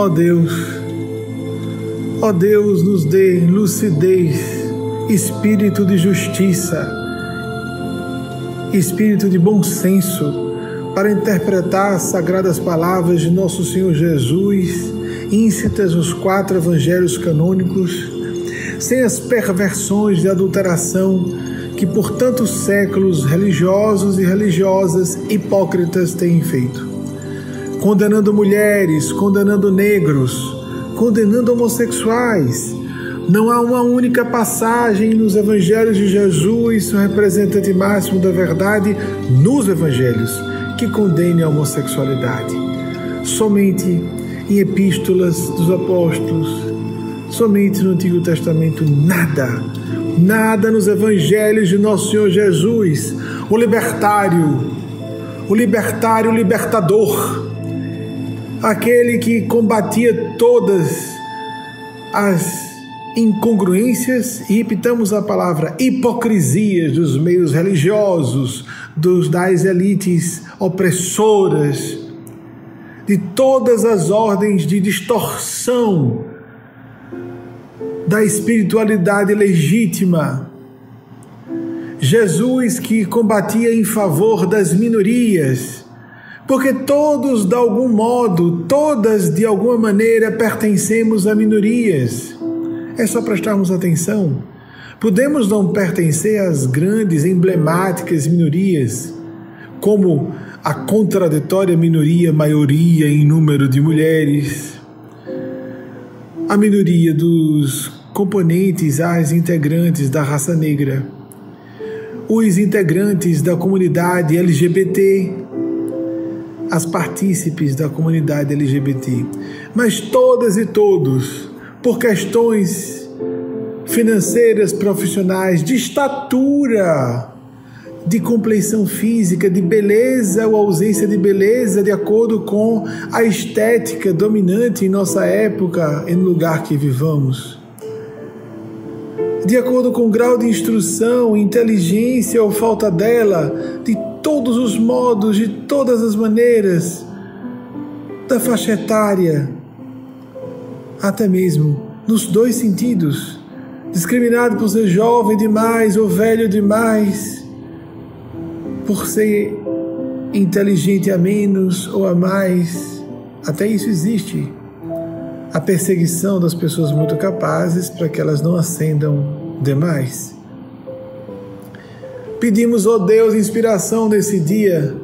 Ó Deus, ó Deus, nos dê lucidez, espírito de justiça, espírito de bom senso para interpretar as sagradas palavras de nosso Senhor Jesus, íncitas nos quatro evangelhos canônicos, sem as perversões de adulteração que por tantos séculos religiosos e religiosas hipócritas têm feito. Condenando mulheres, condenando negros, condenando homossexuais. Não há uma única passagem nos evangelhos de Jesus, o representante máximo da verdade, nos evangelhos, que condene a homossexualidade. Somente em epístolas dos apóstolos, somente no Antigo Testamento, nada Nada nos evangelhos de nosso Senhor Jesus, o libertário, o libertário libertador, aquele que combatia todas as incongruências e repitamos a palavra hipocrisias dos meios religiosos, dos das elites opressoras, de todas as ordens de distorção da espiritualidade legítima. Jesus que combatia em favor das minorias, porque todos, de algum modo, todas de alguma maneira pertencemos a minorias. É só prestarmos atenção. Podemos não pertencer às grandes, emblemáticas minorias, como a contraditória minoria maioria em número de mulheres, a minoria dos componentes as integrantes da raça negra, os integrantes da comunidade LGBT, as partícipes da comunidade LGBT, mas todas e todos, por questões financeiras, profissionais, de estatura, de compleição física, de beleza ou ausência de beleza, de acordo com a estética dominante em nossa época e no lugar que vivamos. De acordo com o grau de instrução, inteligência ou falta dela, de todos os modos, de todas as maneiras, da faixa etária, até mesmo nos dois sentidos, discriminado por ser jovem demais ou velho demais, por ser inteligente a menos ou a mais, até isso existe a perseguição das pessoas muito capazes para que elas não ascendam demais. Pedimos, ó oh Deus, inspiração nesse dia,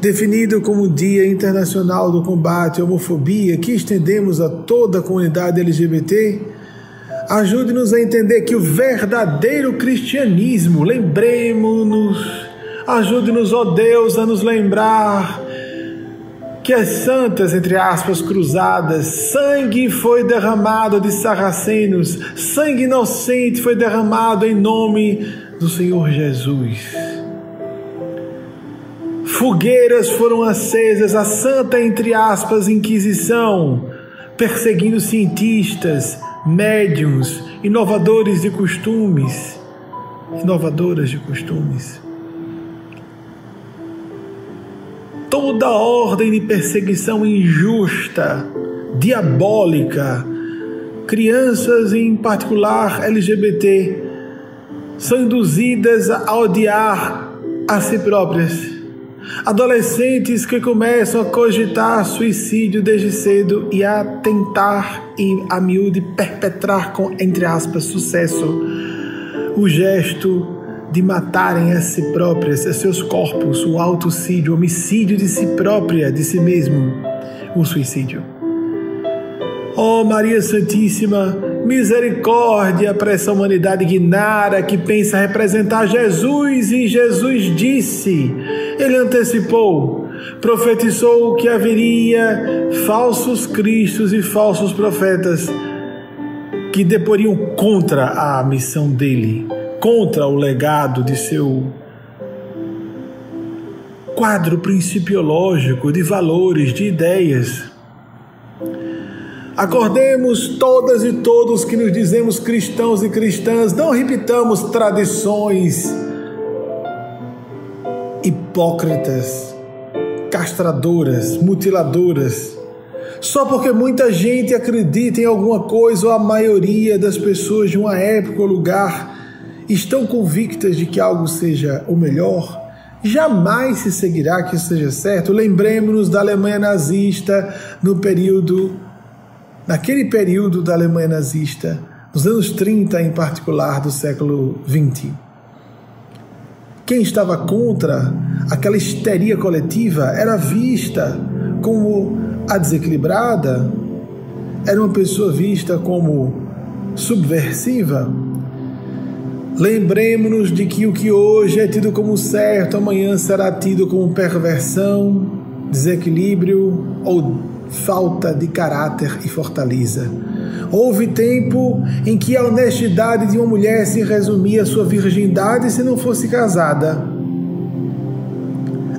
definido como Dia Internacional do Combate à Homofobia, que estendemos a toda a comunidade LGBT. Ajude-nos a entender que o verdadeiro cristianismo, lembremos-nos, ajude-nos, ó oh Deus, a nos lembrar que as santas, entre aspas, cruzadas, sangue foi derramado de sarracenos, sangue inocente foi derramado em nome do Senhor Jesus. Fogueiras foram acesas, a santa, entre aspas, Inquisição, perseguindo cientistas, médiums, inovadores de costumes, inovadoras de costumes. toda ordem de perseguição injusta, diabólica, crianças em particular LGBT, são induzidas a odiar a si próprias. Adolescentes que começam a cogitar suicídio desde cedo e a tentar e a miúde perpetrar com, entre aspas, sucesso o gesto de matarem a si próprias, a seus corpos, o autocídio, o homicídio de si própria, de si mesmo, o suicídio. Oh, Maria Santíssima, misericórdia para essa humanidade ignara que pensa representar Jesus e Jesus disse, ele antecipou, profetizou que haveria falsos cristos e falsos profetas que deporiam contra a missão dele contra o legado de seu quadro principiológico de valores, de ideias. Acordemos todas e todos que nos dizemos cristãos e cristãs, não repitamos tradições hipócritas, castradoras, mutiladoras, só porque muita gente acredita em alguma coisa ou a maioria das pessoas de uma época ou lugar estão convictas de que algo seja o melhor, jamais se seguirá que seja certo. Lembremos-nos da Alemanha nazista no período, naquele período da Alemanha nazista, nos anos 30 em particular do século 20. Quem estava contra aquela histeria coletiva era vista como a desequilibrada, era uma pessoa vista como subversiva. Lembremos-nos de que o que hoje é tido como certo, amanhã será tido como perversão, desequilíbrio ou falta de caráter e fortaleza. Houve tempo em que a honestidade de uma mulher se resumia à sua virgindade se não fosse casada.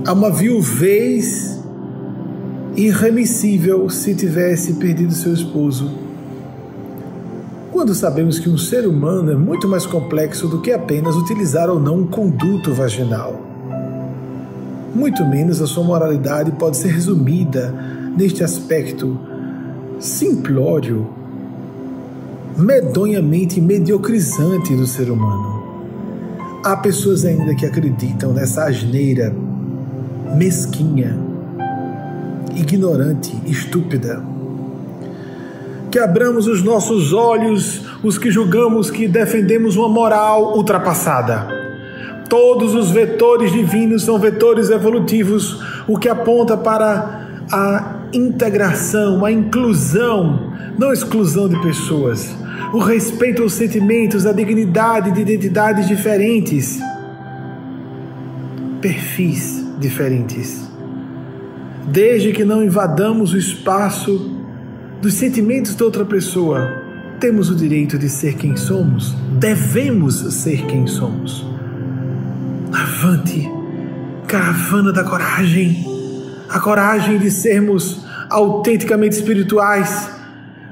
A uma viuvez irremissível se tivesse perdido seu esposo. Quando sabemos que um ser humano é muito mais complexo do que apenas utilizar ou não um conduto vaginal. Muito menos a sua moralidade pode ser resumida neste aspecto simplório medonhamente mediocrizante do ser humano. Há pessoas ainda que acreditam nessa asneira mesquinha, ignorante, estúpida. Que abramos os nossos olhos, os que julgamos que defendemos uma moral ultrapassada. Todos os vetores divinos são vetores evolutivos, o que aponta para a integração, a inclusão, não exclusão de pessoas o respeito aos sentimentos, a dignidade de identidades diferentes, perfis diferentes. Desde que não invadamos o espaço dos sentimentos de outra pessoa, temos o direito de ser quem somos, devemos ser quem somos. Avante, caravana da coragem, a coragem de sermos autenticamente espirituais,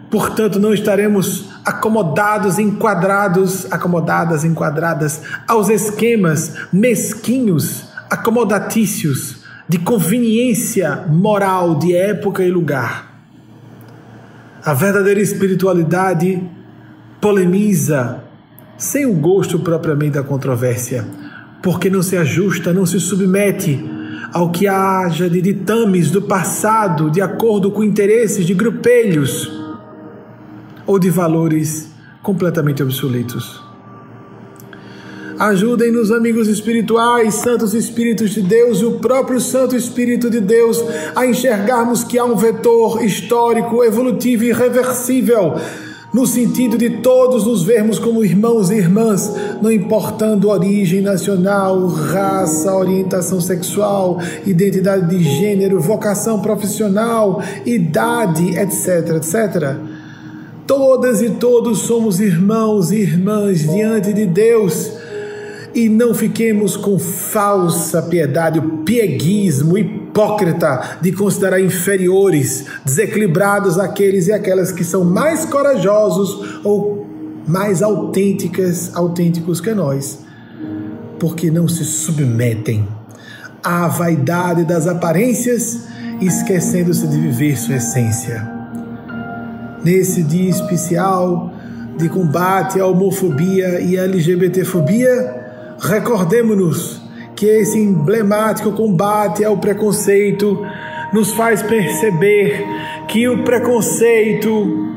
portanto, não estaremos acomodados, enquadrados, acomodadas, enquadradas aos esquemas mesquinhos, acomodatícios de conveniência moral de época e lugar. A verdadeira espiritualidade polemiza sem o gosto propriamente da controvérsia, porque não se ajusta, não se submete ao que haja de ditames do passado de acordo com interesses de grupelhos ou de valores completamente obsoletos. Ajudem-nos, amigos espirituais, santos espíritos de Deus e o próprio Santo Espírito de Deus a enxergarmos que há um vetor histórico, evolutivo e irreversível no sentido de todos nos vermos como irmãos e irmãs, não importando origem nacional, raça, orientação sexual, identidade de gênero, vocação profissional, idade, etc, etc. Todas e todos somos irmãos e irmãs diante de Deus e não fiquemos com falsa piedade, o pieguismo hipócrita de considerar inferiores, desequilibrados aqueles e aquelas que são mais corajosos ou mais autênticas, autênticos que nós, porque não se submetem à vaidade das aparências, esquecendo-se de viver sua essência. Nesse dia especial de combate à homofobia e à LGBTfobia, recordemos-nos que esse emblemático combate ao preconceito nos faz perceber que o preconceito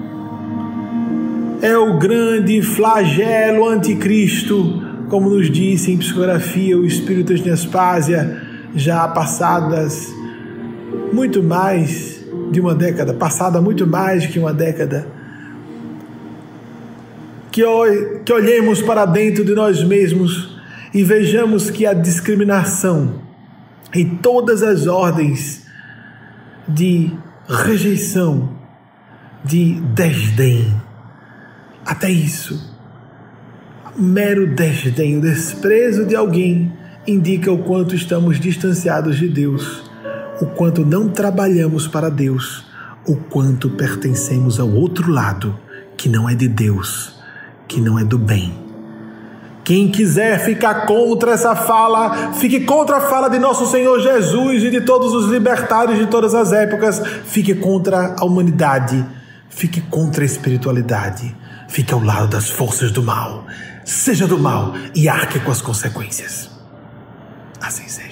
é o grande flagelo anticristo, como nos disse em psicografia o Espírito de Nespásia, já passadas muito mais de uma década, passada muito mais que uma década. Que olhemos para dentro de nós mesmos e vejamos que a discriminação e todas as ordens de rejeição, de desdém, até isso, mero desdém, o desprezo de alguém indica o quanto estamos distanciados de Deus o quanto não trabalhamos para Deus, o quanto pertencemos ao outro lado, que não é de Deus, que não é do bem, Quem quiser ficar contra essa fala, fique contra a fala de nosso Senhor Jesus e de todos os libertários de todas as épocas. Fique contra a humanidade. Fique contra a espiritualidade. Fique ao lado das forças do mal. Seja do mal e arque com as consequências. Assim seja.